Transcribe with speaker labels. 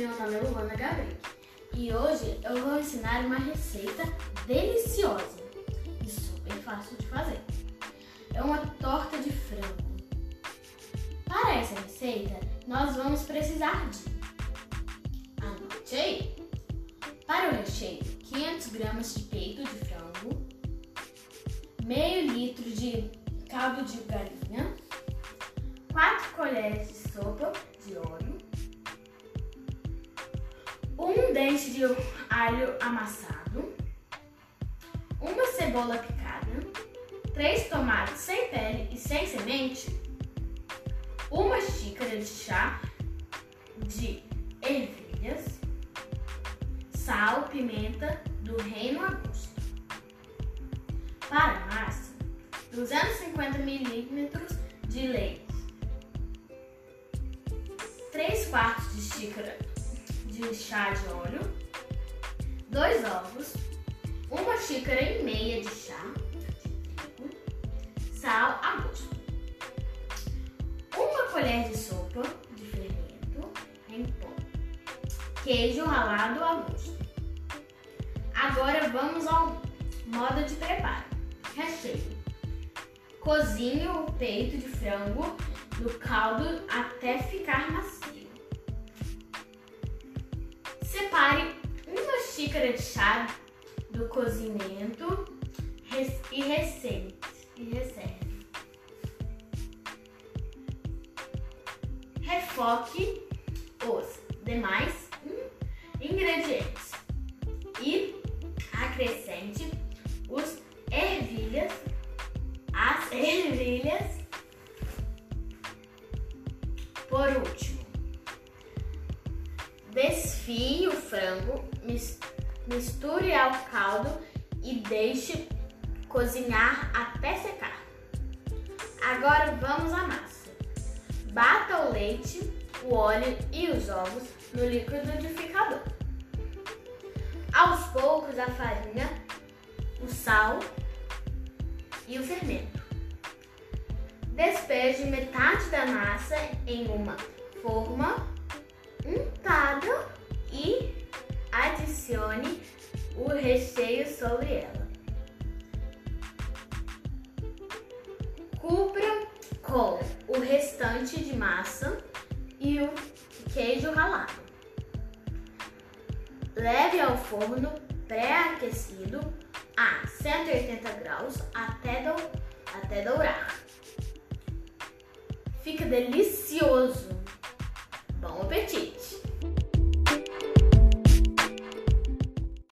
Speaker 1: Gabriel e hoje eu vou ensinar uma receita deliciosa e super fácil de fazer. É uma torta de frango. Para essa receita, nós vamos precisar de anote aí. Para o recheio, 500 gramas de peito de frango, meio litro de caldo de galinha, 4 colheres de sopa de óleo, um dente de alho amassado, uma cebola picada, três tomates sem pele e sem semente, uma xícara de chá de ervilhas, sal, pimenta do reino a gosto. Para a massa, 250 milímetros de leite, 3 quartos de xícara de chá de óleo, dois ovos, uma xícara e meia de chá sal a gosto, uma colher de sopa de fermento em pó, queijo ralado a gosto. Agora vamos ao modo de preparo. Recheio. Cozinhe o peito de frango no caldo até ficar macio. Separe uma xícara de chá do cozimento e reserve. Refoque os demais ingredientes e acrescente os ervilhas, as ervilhas. Por último, desfie o frango, misture ao caldo e deixe cozinhar até secar. Agora vamos à massa. Bata o leite, o óleo e os ovos no liquidificador. Aos poucos a farinha, o sal e o fermento. Despeje metade da massa em uma forma recheio sobre ela. Cubra com o restante de massa e o queijo ralado. Leve ao forno pré-aquecido a 180 graus até, do, até dourar. Fica delicioso!